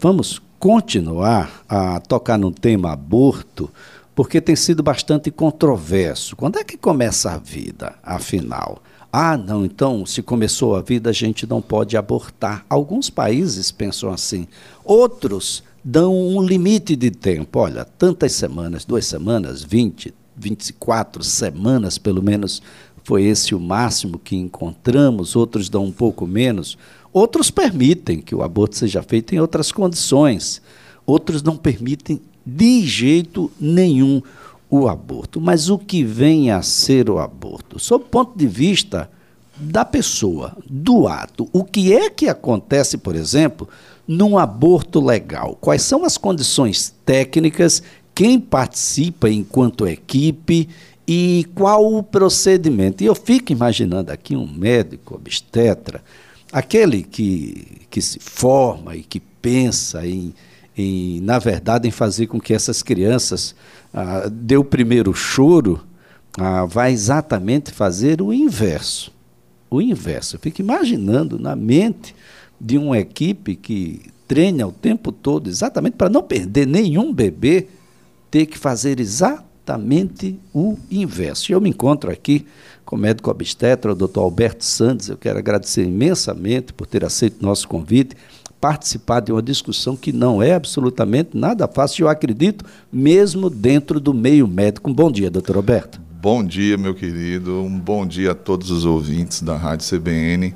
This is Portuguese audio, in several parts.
Vamos continuar a tocar no tema aborto, porque tem sido bastante controverso. Quando é que começa a vida, afinal? Ah, não, então, se começou a vida, a gente não pode abortar. Alguns países pensam assim, outros dão um limite de tempo. Olha, tantas semanas, duas semanas, 20, 24 semanas, pelo menos, foi esse o máximo que encontramos, outros dão um pouco menos. Outros permitem que o aborto seja feito em outras condições. Outros não permitem de jeito nenhum o aborto. Mas o que vem a ser o aborto? Sob o ponto de vista da pessoa, do ato, o que é que acontece, por exemplo, num aborto legal? Quais são as condições técnicas? Quem participa enquanto equipe? E qual o procedimento? E eu fico imaginando aqui um médico obstetra aquele que, que se forma e que pensa em, em, na verdade, em fazer com que essas crianças ah, dê o primeiro choro, ah, vai exatamente fazer o inverso. O inverso. Eu fico imaginando na mente de uma equipe que treina o tempo todo, exatamente para não perder nenhum bebê, ter que fazer exatamente o inverso. Eu me encontro aqui com o médico obstetra, o doutor Alberto Santos. Eu quero agradecer imensamente por ter aceito nosso convite, participar de uma discussão que não é absolutamente nada fácil, eu acredito, mesmo dentro do meio médico. Um bom dia, doutor Alberto. Bom dia, meu querido. Um bom dia a todos os ouvintes da Rádio CBN.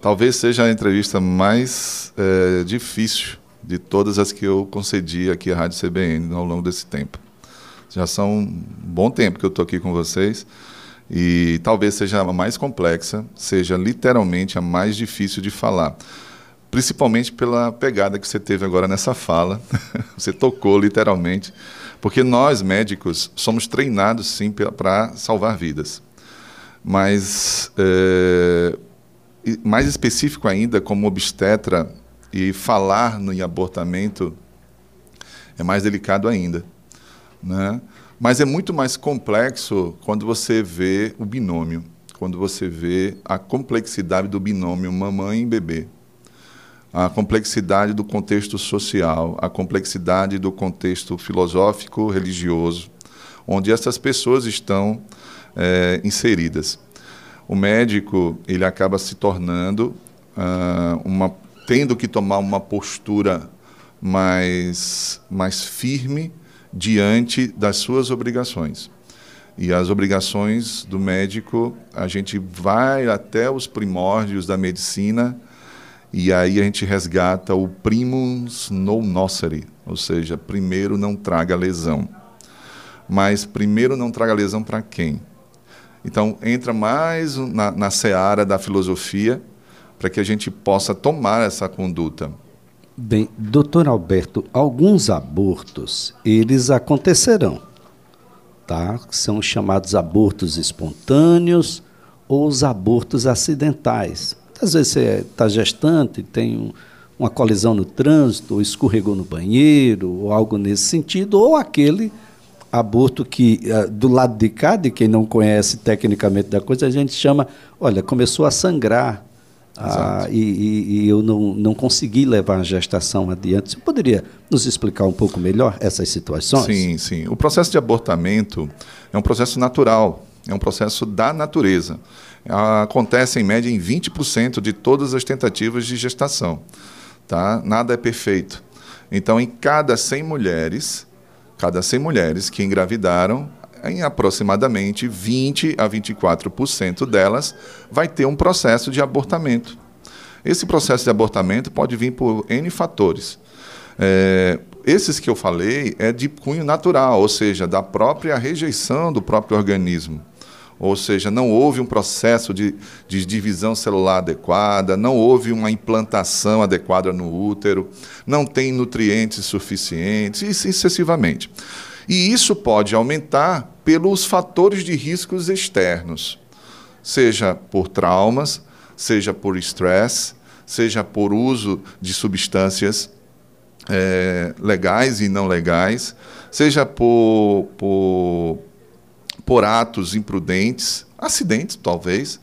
Talvez seja a entrevista mais é, difícil de todas as que eu concedi aqui à Rádio CBN ao longo desse tempo. Já são um bom tempo que eu estou aqui com vocês e talvez seja a mais complexa, seja literalmente a mais difícil de falar. Principalmente pela pegada que você teve agora nessa fala. você tocou literalmente. Porque nós, médicos, somos treinados sim para salvar vidas. Mas, é, mais específico ainda, como obstetra, e falar no abortamento é mais delicado ainda. Né? Mas é muito mais complexo quando você vê o binômio, quando você vê a complexidade do binômio mamãe e bebê, a complexidade do contexto social, a complexidade do contexto filosófico, religioso, onde essas pessoas estão é, inseridas. O médico ele acaba se tornando uh, uma, tendo que tomar uma postura mais mais firme diante das suas obrigações. E as obrigações do médico, a gente vai até os primórdios da medicina e aí a gente resgata o primus non nocere, ou seja, primeiro não traga lesão. Mas primeiro não traga lesão para quem? Então entra mais na, na seara da filosofia para que a gente possa tomar essa conduta. Bem, doutor Alberto, alguns abortos, eles acontecerão, tá? São chamados abortos espontâneos ou os abortos acidentais. Às vezes você está gestante, tem um, uma colisão no trânsito, ou escorregou no banheiro, ou algo nesse sentido, ou aquele aborto que, uh, do lado de cá, de quem não conhece tecnicamente da coisa, a gente chama, olha, começou a sangrar, ah, e, e, e, eu não, não consegui levar a gestação adiante. Você poderia nos explicar um pouco melhor essas situações? Sim, sim. O processo de abortamento é um processo natural, é um processo da natureza. Acontece, em média, em 20% de todas as tentativas de gestação. Tá? Nada é perfeito. Então, em cada 100 mulheres, cada 100 mulheres que engravidaram, em aproximadamente 20 a 24% delas vai ter um processo de abortamento. Esse processo de abortamento pode vir por N fatores. É, esses que eu falei é de cunho natural, ou seja, da própria rejeição do próprio organismo. Ou seja, não houve um processo de, de divisão celular adequada, não houve uma implantação adequada no útero, não tem nutrientes suficientes, e sucessivamente. E isso pode aumentar pelos fatores de riscos externos, seja por traumas, seja por estresse, seja por uso de substâncias é, legais e não legais, seja por, por, por atos imprudentes, acidentes talvez,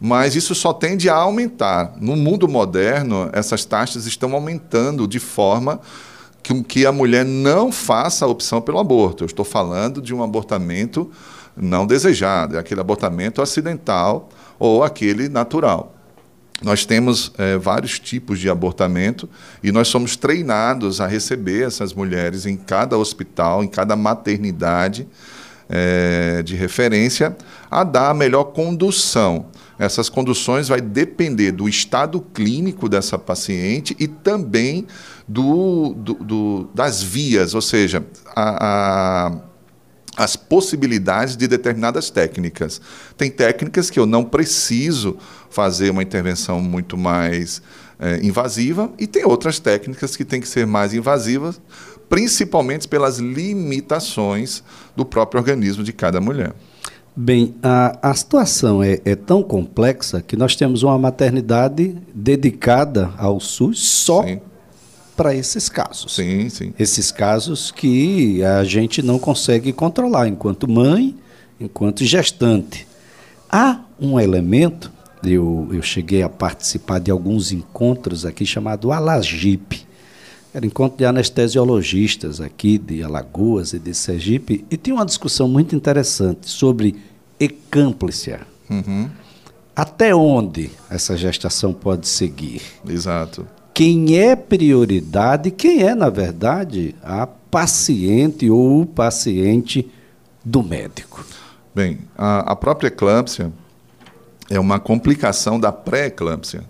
mas isso só tende a aumentar. No mundo moderno, essas taxas estão aumentando de forma que, que a mulher não faça a opção pelo aborto. Eu estou falando de um abortamento não desejado, é aquele abortamento acidental ou aquele natural. Nós temos é, vários tipos de abortamento e nós somos treinados a receber essas mulheres em cada hospital, em cada maternidade é, de referência, a dar a melhor condução. Essas conduções vai depender do estado clínico dessa paciente e também do, do, do das vias, ou seja, a, a as possibilidades de determinadas técnicas. Tem técnicas que eu não preciso fazer uma intervenção muito mais é, invasiva e tem outras técnicas que têm que ser mais invasivas, principalmente pelas limitações do próprio organismo de cada mulher. Bem, a, a situação é, é, tão complexa que nós temos uma maternidade dedicada ao SUS só para esses casos. Sim, sim. Esses casos que a gente não consegue controlar enquanto mãe, enquanto gestante. Há um elemento, eu, eu cheguei a participar de alguns encontros aqui chamado Alagip. Era encontro de anestesiologistas aqui de Alagoas e de Sergipe, e tinha uma discussão muito interessante sobre ecâmpsia. Uhum. Até onde essa gestação pode seguir? Exato quem é prioridade, quem é, na verdade, a paciente ou o paciente do médico. Bem, a, a própria eclâmpsia é uma complicação da pré-eclâmpsia.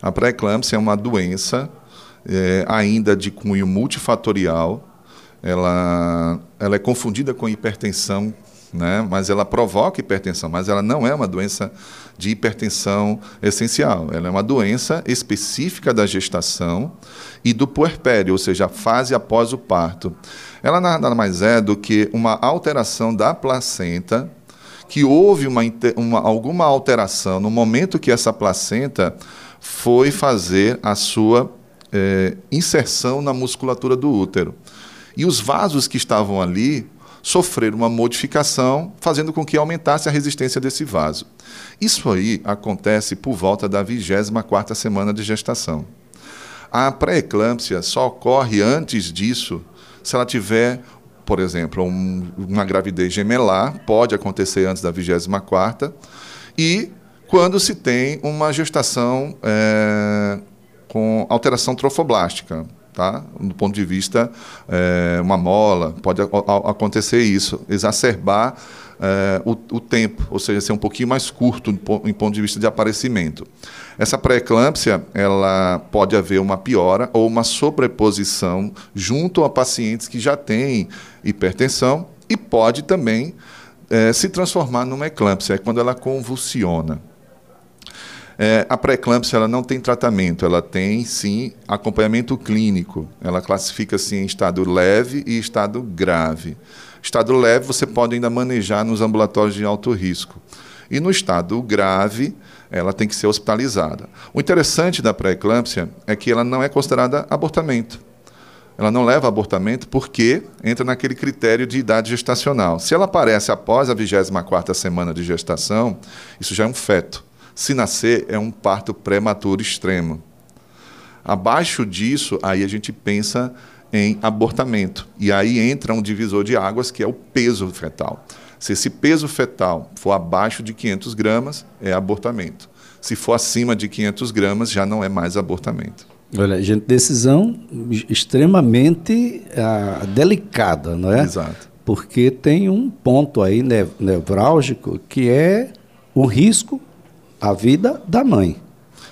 A pré-eclâmpsia é uma doença é, ainda de cunho multifatorial. Ela, ela é confundida com hipertensão, né? mas ela provoca hipertensão, mas ela não é uma doença de hipertensão essencial. Ela é uma doença específica da gestação e do puerpério, ou seja, a fase após o parto. Ela nada mais é do que uma alteração da placenta, que houve uma, uma, alguma alteração no momento que essa placenta foi fazer a sua é, inserção na musculatura do útero. E os vasos que estavam ali sofreram uma modificação, fazendo com que aumentasse a resistência desse vaso. Isso aí acontece por volta da 24ª semana de gestação. A pré-eclâmpsia só ocorre antes disso se ela tiver, por exemplo, um, uma gravidez gemelar, pode acontecer antes da 24ª, e quando se tem uma gestação é, com alteração trofoblástica, tá? do ponto de vista é, uma mola, pode a, a, acontecer isso, exacerbar é, o, o, tempo, ou seja, ser um pouquinho mais curto em ponto de vista de aparecimento. Essa pré-eclâmpsia, ela pode haver uma piora ou uma sobreposição junto a pacientes que já têm hipertensão e pode também é, se transformar numa eclâmpsia, é quando ela convulsiona. É, a pré-eclâmpsia ela não tem tratamento, ela tem sim acompanhamento clínico. Ela classifica-se em estado leve e estado grave. Estado leve você pode ainda manejar nos ambulatórios de alto risco. E no estado grave, ela tem que ser hospitalizada. O interessante da pré-eclâmpsia é que ela não é considerada abortamento. Ela não leva abortamento porque entra naquele critério de idade gestacional. Se ela aparece após a 24ª semana de gestação, isso já é um feto. Se nascer, é um parto prematuro extremo. Abaixo disso, aí a gente pensa em abortamento. E aí entra um divisor de águas, que é o peso fetal. Se esse peso fetal for abaixo de 500 gramas, é abortamento. Se for acima de 500 gramas, já não é mais abortamento. Olha, gente, decisão extremamente ah, delicada, não é? Exato. Porque tem um ponto aí nevrálgico que é o risco a vida da mãe.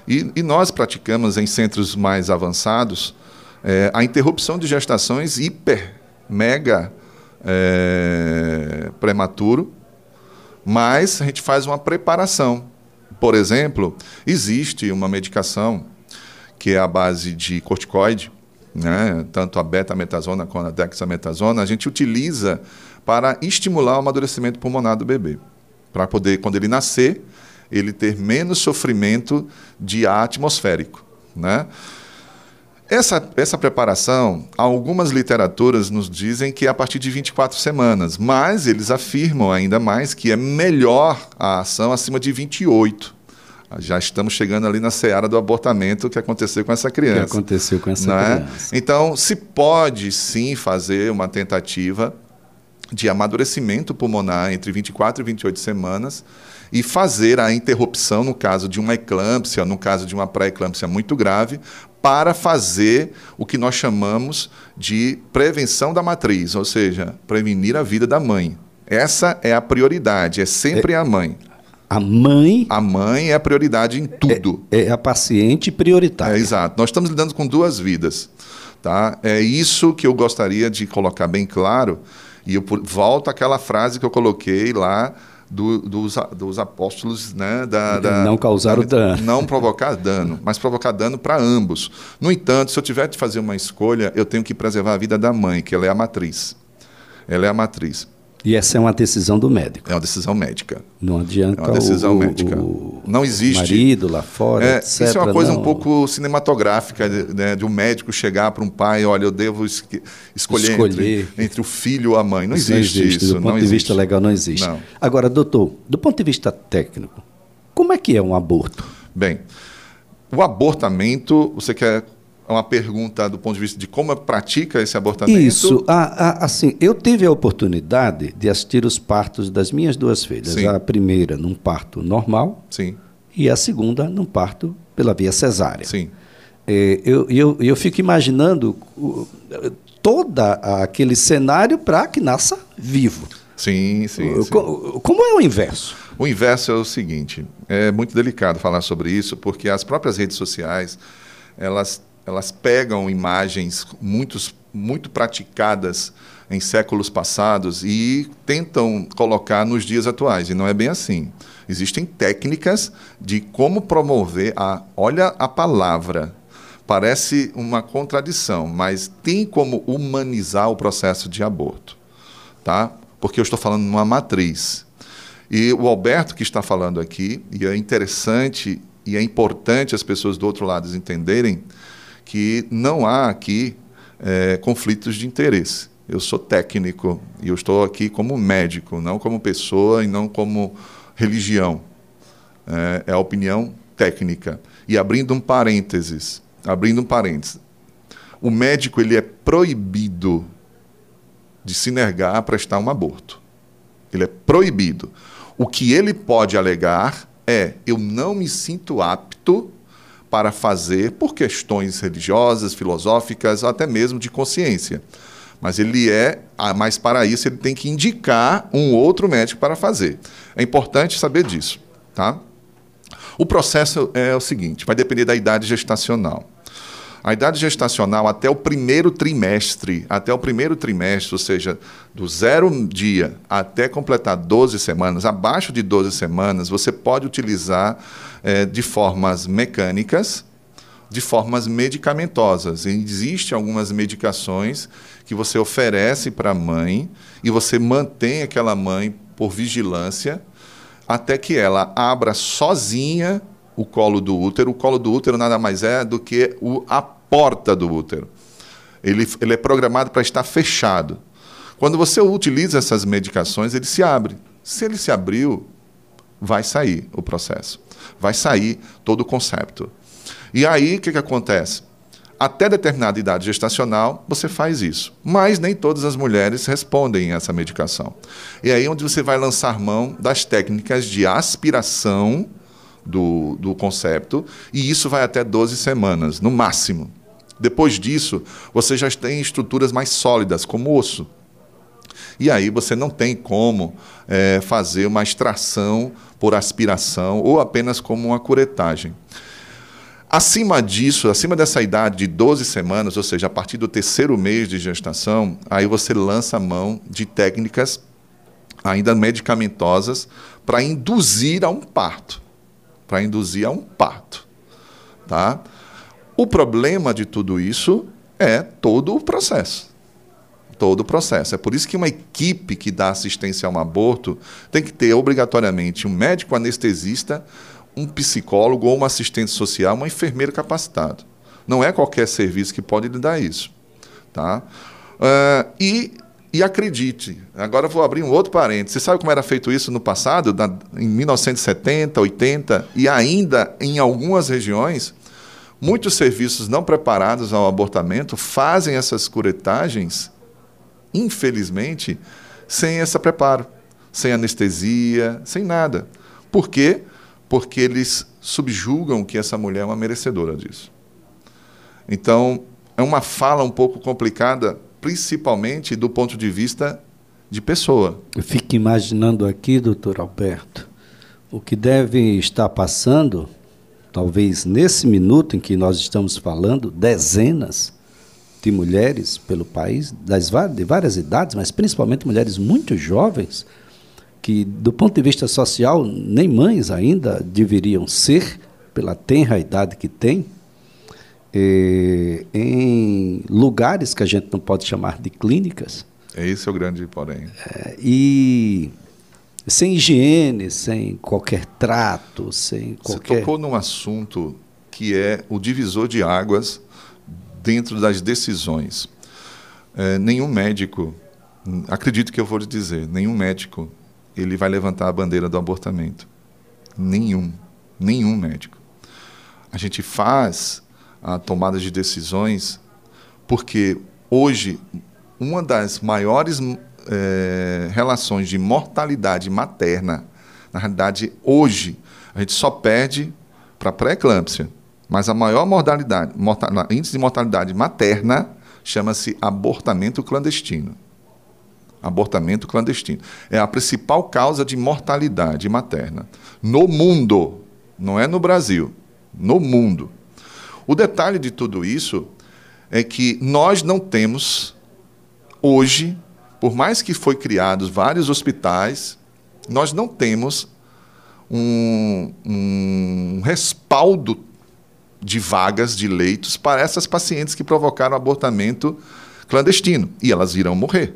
E, e nós praticamos em centros mais avançados é, a interrupção de gestações hiper, mega é, prematuro, mas a gente faz uma preparação. Por exemplo, existe uma medicação que é a base de corticoide, né, tanto a beta-metasona quanto a dexametasona, a gente utiliza para estimular o amadurecimento pulmonar do bebê, para poder, quando ele nascer, ele ter menos sofrimento de ar atmosférico. Né? Essa, essa preparação, algumas literaturas nos dizem que é a partir de 24 semanas, mas eles afirmam ainda mais que é melhor a ação acima de 28. Já estamos chegando ali na seara do abortamento que aconteceu com essa criança. Que aconteceu com essa é? criança. Então, se pode sim fazer uma tentativa de amadurecimento pulmonar entre 24 e 28 semanas e fazer a interrupção no caso de uma eclâmpsia, no caso de uma pré-eclâmpsia muito grave, para fazer o que nós chamamos de prevenção da matriz, ou seja, prevenir a vida da mãe. Essa é a prioridade, é sempre é, a mãe. A mãe. A mãe é a prioridade em tudo. É, é a paciente prioritária. É, exato. Nós estamos lidando com duas vidas. Tá? É isso que eu gostaria de colocar bem claro. E eu volto àquela frase que eu coloquei lá do, dos, dos apóstolos, né, da, da não causar o dano. Não provocar dano, mas provocar dano para ambos. No entanto, se eu tiver de fazer uma escolha, eu tenho que preservar a vida da mãe, que ela é a matriz. Ela é a matriz. E essa é uma decisão do médico. É uma decisão médica. Não adianta é uma decisão o, médica. O, não existe. marido lá fora, é, etc. Isso é uma coisa não. um pouco cinematográfica, né, de um médico chegar para um pai, olha, eu devo es escolher, escolher. Entre, entre, o filho ou a mãe. Não isso existe, não existe isso. Do ponto de vista legal, não existe. Não. Agora, doutor, do ponto de vista técnico, como é que é um aborto? Bem, o abortamento, você quer uma pergunta do ponto de vista de como pratica esse abortamento? Isso. assim, eu tive a oportunidade de assistir os partos das minhas duas filhas. Sim. A primeira num parto normal Sim. e a segunda num parto pela via cesárea. Sim. É, eu, eu, eu fico imaginando todo aquele cenário para que nasça vivo. Sim, sim, sim. Como é o inverso? O inverso é o seguinte, é muito delicado falar sobre isso, porque as próprias redes sociais, elas elas pegam imagens muitos, muito praticadas em séculos passados e tentam colocar nos dias atuais. E não é bem assim. Existem técnicas de como promover a. Olha a palavra. Parece uma contradição, mas tem como humanizar o processo de aborto. Tá? Porque eu estou falando numa matriz. E o Alberto que está falando aqui, e é interessante e é importante as pessoas do outro lado entenderem que não há aqui é, conflitos de interesse. Eu sou técnico e eu estou aqui como médico, não como pessoa e não como religião. É, é a opinião técnica. E abrindo um parênteses, abrindo um parênteses, o médico ele é proibido de se negar a prestar um aborto. Ele é proibido. O que ele pode alegar é: eu não me sinto apto para fazer por questões religiosas, filosóficas, até mesmo de consciência. Mas ele é, mas para isso ele tem que indicar um outro médico para fazer. É importante saber disso, tá? O processo é o seguinte, vai depender da idade gestacional. A idade gestacional até o primeiro trimestre, até o primeiro trimestre, ou seja, do zero dia até completar 12 semanas, abaixo de 12 semanas, você pode utilizar é, de formas mecânicas, de formas medicamentosas. Existem algumas medicações que você oferece para a mãe e você mantém aquela mãe por vigilância até que ela abra sozinha o colo do útero. O colo do útero nada mais é do que o, a porta do útero. Ele, ele é programado para estar fechado. Quando você utiliza essas medicações, ele se abre. Se ele se abriu, vai sair o processo. Vai sair todo o concepto. E aí, o que, que acontece? Até determinada idade gestacional, você faz isso. Mas nem todas as mulheres respondem a essa medicação. E aí é onde você vai lançar mão das técnicas de aspiração do, do concepto, e isso vai até 12 semanas, no máximo. Depois disso, você já tem estruturas mais sólidas, como osso. E aí você não tem como é, fazer uma extração por aspiração ou apenas como uma curetagem. Acima disso, acima dessa idade de 12 semanas, ou seja, a partir do terceiro mês de gestação, aí você lança a mão de técnicas ainda medicamentosas para induzir a um parto para induzir a um parto. Tá? O problema de tudo isso é todo o processo. Todo o processo. É por isso que uma equipe que dá assistência a um aborto tem que ter obrigatoriamente um médico anestesista, um psicólogo ou uma assistente social, uma enfermeira capacitado. Não é qualquer serviço que pode lhe dar isso. Tá? Uh, e E acredite, agora vou abrir um outro parênteses. Você sabe como era feito isso no passado, na, em 1970, 80 e ainda em algumas regiões? Muitos serviços não preparados ao abortamento fazem essas curetagens, infelizmente, sem esse preparo, sem anestesia, sem nada. Por quê? Porque eles subjugam que essa mulher é uma merecedora disso. Então, é uma fala um pouco complicada principalmente do ponto de vista de pessoa. Eu fico imaginando aqui, doutor Alberto, o que deve estar passando, talvez nesse minuto em que nós estamos falando, dezenas de mulheres pelo país, das, de várias idades, mas principalmente mulheres muito jovens, que, do ponto de vista social, nem mães ainda deveriam ser, pela tenra idade que têm, eh, em lugares que a gente não pode chamar de clínicas. Esse é o grande porém. É, e sem higiene, sem qualquer trato, sem qualquer... Você tocou num assunto que é o divisor de águas dentro das decisões. É, nenhum médico, acredito que eu vou lhe dizer, nenhum médico ele vai levantar a bandeira do abortamento. Nenhum, nenhum médico. A gente faz a tomada de decisões, porque hoje uma das maiores é, relações de mortalidade materna, na realidade, hoje, a gente só perde para pré-eclâmpsia, mas a maior mortalidade, índice de mortalidade materna chama-se abortamento clandestino. Abortamento clandestino. É a principal causa de mortalidade materna. No mundo, não é no Brasil, no mundo. O detalhe de tudo isso é que nós não temos hoje, por mais que foi criados vários hospitais, nós não temos um, um respaldo de vagas de leitos para essas pacientes que provocaram abortamento clandestino e elas irão morrer.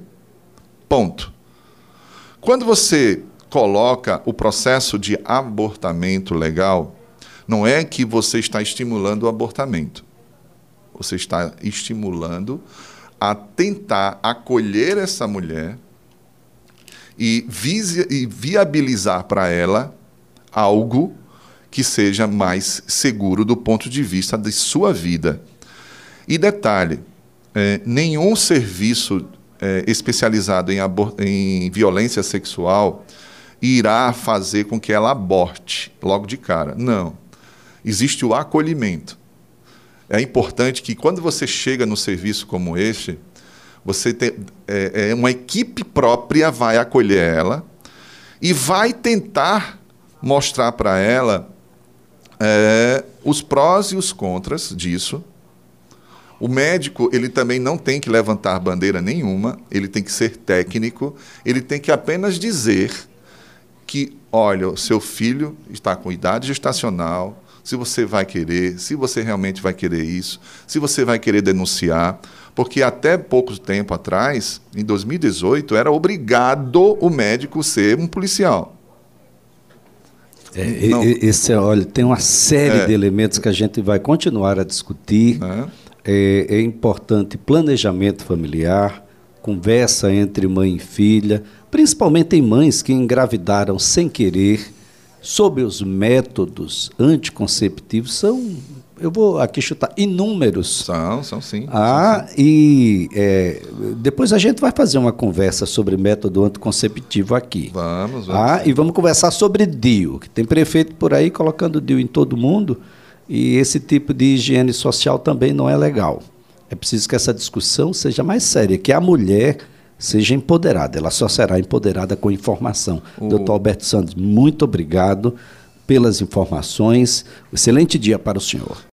Ponto. Quando você coloca o processo de abortamento legal, não é que você está estimulando o abortamento. Você está estimulando a tentar acolher essa mulher e, e viabilizar para ela algo que seja mais seguro do ponto de vista de sua vida. E detalhe: é, nenhum serviço é, especializado em, em violência sexual irá fazer com que ela aborte logo de cara. Não existe o acolhimento. É importante que quando você chega no serviço como este, você tem é, é, uma equipe própria vai acolher ela e vai tentar mostrar para ela é, os prós e os contras disso. O médico ele também não tem que levantar bandeira nenhuma, ele tem que ser técnico, ele tem que apenas dizer que, olha, o seu filho está com idade gestacional, se você vai querer, se você realmente vai querer isso, se você vai querer denunciar, porque até pouco tempo atrás, em 2018, era obrigado o médico ser um policial. É, esse, olha, tem uma série é. de elementos que a gente vai continuar a discutir. É. É, é importante planejamento familiar, conversa entre mãe e filha, principalmente em mães que engravidaram sem querer sobre os métodos anticonceptivos são, eu vou aqui chutar, inúmeros. São, são sim. Ah, são, sim. e é, depois a gente vai fazer uma conversa sobre método anticonceptivo aqui. Vamos, vamos. Ah, e vamos conversar sobre DIU, que tem prefeito por aí colocando DIU em todo mundo, e esse tipo de higiene social também não é legal. É preciso que essa discussão seja mais séria, que a mulher seja empoderada. Ela só será empoderada com informação. O... Doutor Alberto Santos, muito obrigado pelas informações. Excelente dia para o senhor.